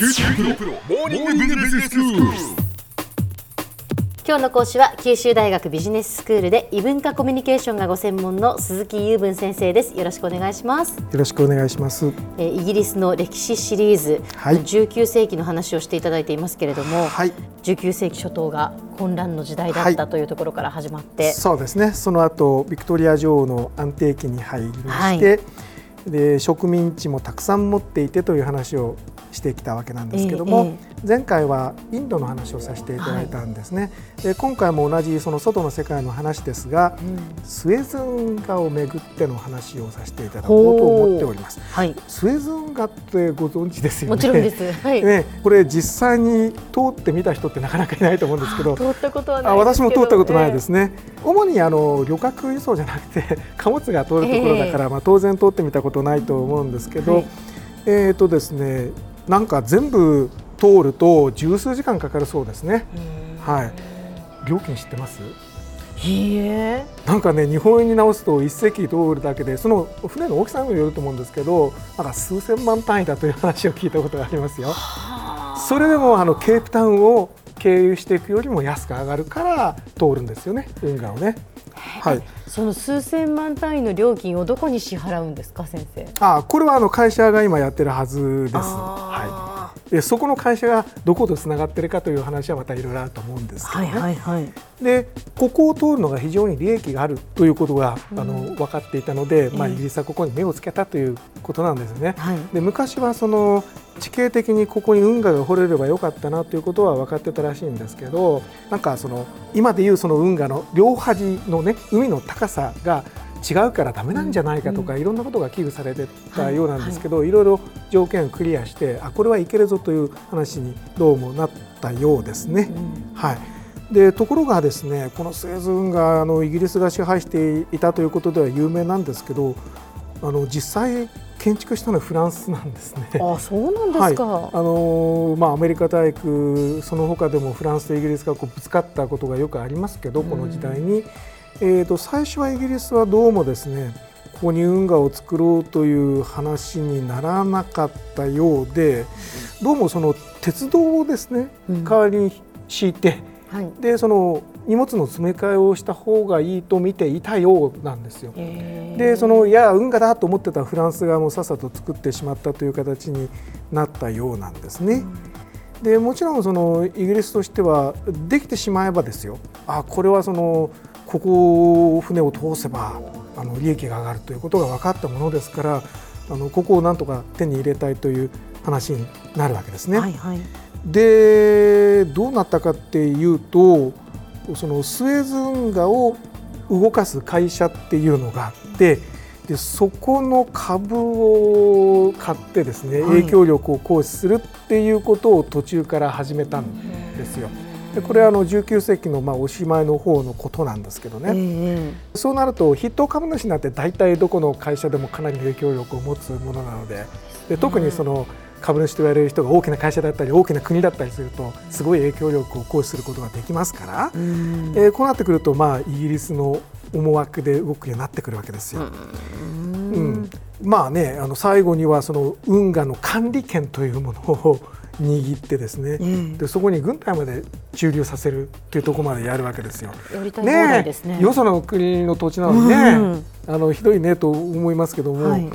九州大学モーニングビジネススクール。今日の講師は九州大学ビジネススクールで異文化コミュニケーションがご専門の鈴木雄文先生です。よろしくお願いします。よろしくお願いします。えーイギリスの歴史シリーズ、はい。19世紀の話をしていただいていますけれども、はい、19世紀初頭が混乱の時代だっはい。たというところから始まって、そうですね。その後ビクトリア女王の安定期に入りまして、で植民地もたくさん持っていてという話をしてきたわけなんですけども、え前回はインドの話をさせていただいたんですね。で今回も同じその外の世界の話ですが、スエズ運河をめぐっての話をさせていただこうと思っております。はい。スエズ運河ってご存知ですよね。もちろんです、はい。ね、これ実際に通ってみた人ってなかなかいないと思うんですけど通ったことはないあですけど。私も通ったことないですね、主にあの旅客輸送じゃなくて 貨物が通るところだから、まあ、当然通ってみたことないと思うんですけど、はい。えーとですね、なんか全部通ると十数時間かかるそうですね。はい、料金知ってます？いいえ。なんかね日本円に直すと一隻通るだけでその船の大きさにもよると思うんですけどなんか数千万単位だという話を聞いたことがありますよ。それでもあのケープタウンを経由していくよりも安く上がるから通るんですよね運河をね。はい、その数千万単位の料金をどこに支払うんですか先生？あこれはあの会社が今やってるはずです。はあい、でそこの会社がどことつながってるかという話はまたいろいろあると思うんですけどね。はいはいでここを通るのが非常に利益があるということが、あの分かっていたので、まあ、ええイギリスはここに目をつけたということなんですね。はいで昔はその地形的にここに運河が掘れればよかったなということは分かってたらしいんですけどなんかその今でいうその運河の両端のね海の高さが違うからダメなんじゃないかとか、いろんなことが危惧されてたようなんですけど、い。ろいろ条件をクリアしてあこれはいけるぞという話にどうもなったようですね。はい。でところがですねこのスエズ運河あのイギリスが支配していたということでは有名なんですけどあの実際建築したのはフランスなんですね。あそうなんですか、はい、あのーまあアメリカ大工その他でもフランスとイギリスがこうぶつかったことがよくありますけどこの時代に、えー、と最初はイギリスはどうもですねここに運河を作ろうという話にならなかったようでどうもその鉄道をですねうん。代わりに敷いて、はい。でその荷物の詰め替えをした方がいいと見ていたようなんですよ。でそのいや運河だと思ってたフランス側もさっさと作ってしまったという形になったようなんですね。でもちろんそのイギリスとしてはできてしまえばですよ。あこれはそのここを船を通せばあの利益が上がるということが分かったものですからあのここをなんとか手に入れたいという話になるわけですね。はいはいでどうなったかっていうとそのスエズ運河を動かす会社っていうのがあってでそこの株を買ってですねはい影響力を行使するっていうことを途中から始めたんですよ。でこれはあの19世紀のまあおしまいの方のことなんですけどね、えそうなると筆頭株主なんて大体どこの会社でもかなりの影響力を持つものなのでで特にその株主と言われる人が大きな会社だったり大きな国だったりするとすごい影響力を行使することができますから、えうん。えーこうなってくるとまあイギリスの思惑で動くようになってくるわけですよ。うん。まあねあの最後にはその運河の管理権というものを握ってですね、えでそこに軍隊まで駐留させるというところまでやるわけですよ。やりたい放題ですね。よその国の土地なのにね、うんあのひどいねと思いますけども、はい。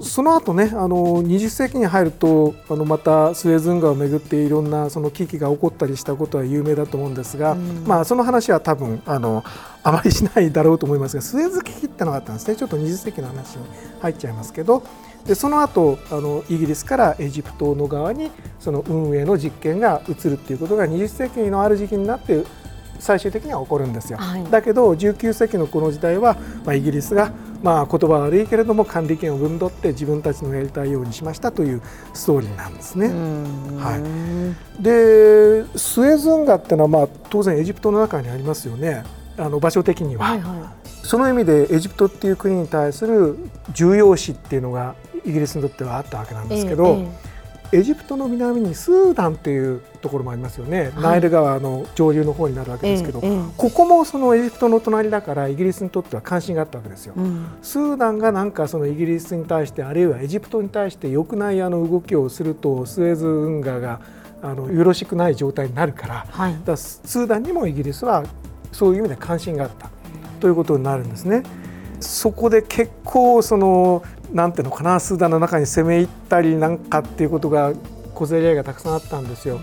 その後ねあの20世紀に入るとあのまたスエズ運河をめぐっていろんなその危機が起こったりしたことは有名だと思うんですが、うん。まあ、その話は多分あのあまりしないだろうと思いますがスエズ危機ってのがあったんですね。ちょっと20世紀の話に入っちゃいますけどでその後あのイギリスからエジプトの側にその運営の実権が移るっていうことが20世紀のある時期になって最終的には起こるんですよ。はいだけど19世紀のこの時代は、まあ、イギリスが、まあ、言葉は悪いけれども管理権を分取って自分たちのやりたいようにしましたというストーリーなんですね。はいでスエズ運河ってのは、まあ、当然エジプトの中にありますよねあの場所的には。はいはその意味でエジプトっていう国に対する重要視っていうのがイギリスにとってはあったわけなんですけど、ええエジプトの南にスーダンというところもありますよね、はい、ナイル川の上流の方になるわけですけど、えーえー、ここもそのエジプトの隣だからイギリスにとっては関心があったわけですよ。うん、スーダンがなんかそのイギリスに対してあるいはエジプトに対して良くないあの動きをするとスエズ運河があのよろしくない状態になるから,、はい、だスーダンにもイギリスはそういう意味で関心があったということになるんですね。そこで結構そのなんていうのかなスーダンの中に攻め入ったりなんかっていうことが小競り合いがたくさんあったんですよ。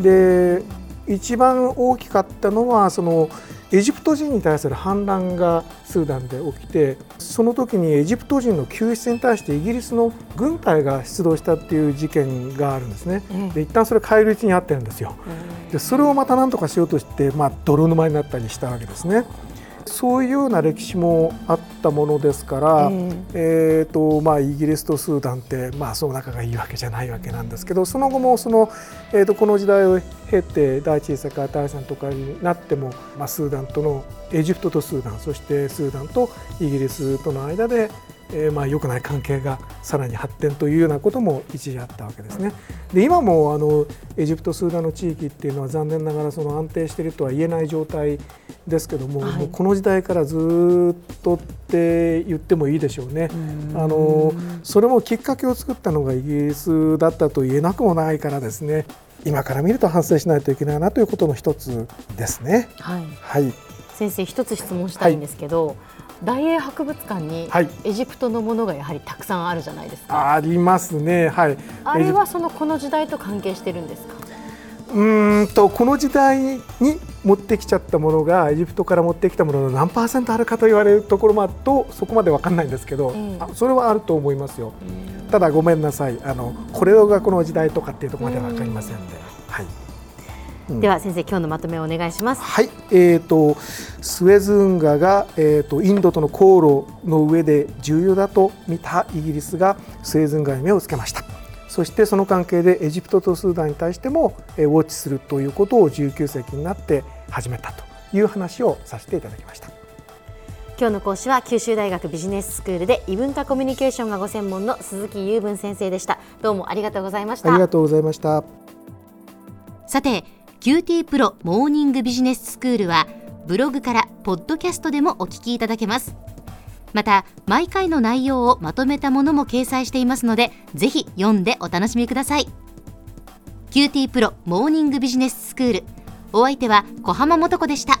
で一番大きかったのはそのエジプト人に対する反乱がスーダンで起きてその時にエジプト人の救出に対してイギリスの軍隊が出動したっていう事件があるんですね。で一旦それ返り討ちにあってるんですよ。でそれをまた何とかしようとして、まあ、泥沼になったりしたわけですね。そういうような歴史もあったものですから、えー、えーとまあ、イギリスとスーダンって、まあ、その仲がいいわけじゃないわけなんですけどその後もその、えーと、この時代を経て第一次世界大戦とかになっても、まあ、スーダンとのエジプトとスーダンそしてスーダンとイギリスとの間でえー、まあ良くない関係がさらに発展というようなことも一時あったわけですね。で今もあのエジプト・スーダンの地域っていうのは残念ながらその安定しているとは言えない状態ですけどもはい、もうこの時代からずっとって言ってもいいでしょうね。あのそれもきっかけを作ったのがイギリスだったと言えなくもないからですね今から見ると反省しないといけないなということの一つですね。はい、はい、先生一つ質問したいんですけど、はい大英博物館にエジプトのものがやはりたくさんあるじゃないですか。はい、ありますね。はい。あれはそのこの時代と関係してるんですか？うんとこの時代に持ってきちゃったものがエジプトから持ってきたものの何パーセントあるかと言われるところもとそこまで分かんないんですけど、えー、それはあると思いますよ。ただごめんなさいあのこれがこの時代とかっていうところまでは分かりませんで。はいでは先生今日のまとめをお願いします。はい、えっ、ー、とスエズ運河がえっ、ー、とインドとの航路の上で重要だと見たイギリスがスエズ運河に目をつけました。そしてその関係でエジプトとスーダンに対してもウォッチするということを19世紀になって始めたという話をさせていただきました。今日の講師は九州大学ビジネススクールで異文化コミュニケーションがご専門の鈴木雄文先生でした。どうもありがとうございました。ありがとうございました。さて。QT プロモーニングビジネススクールはブログからポッドキャストでもお聞きいただけます。また毎回の内容をまとめたものも掲載していますのでぜひ読んでお楽しみください。QT プロモーニングビジネススクール。お相手は小浜もとこでした。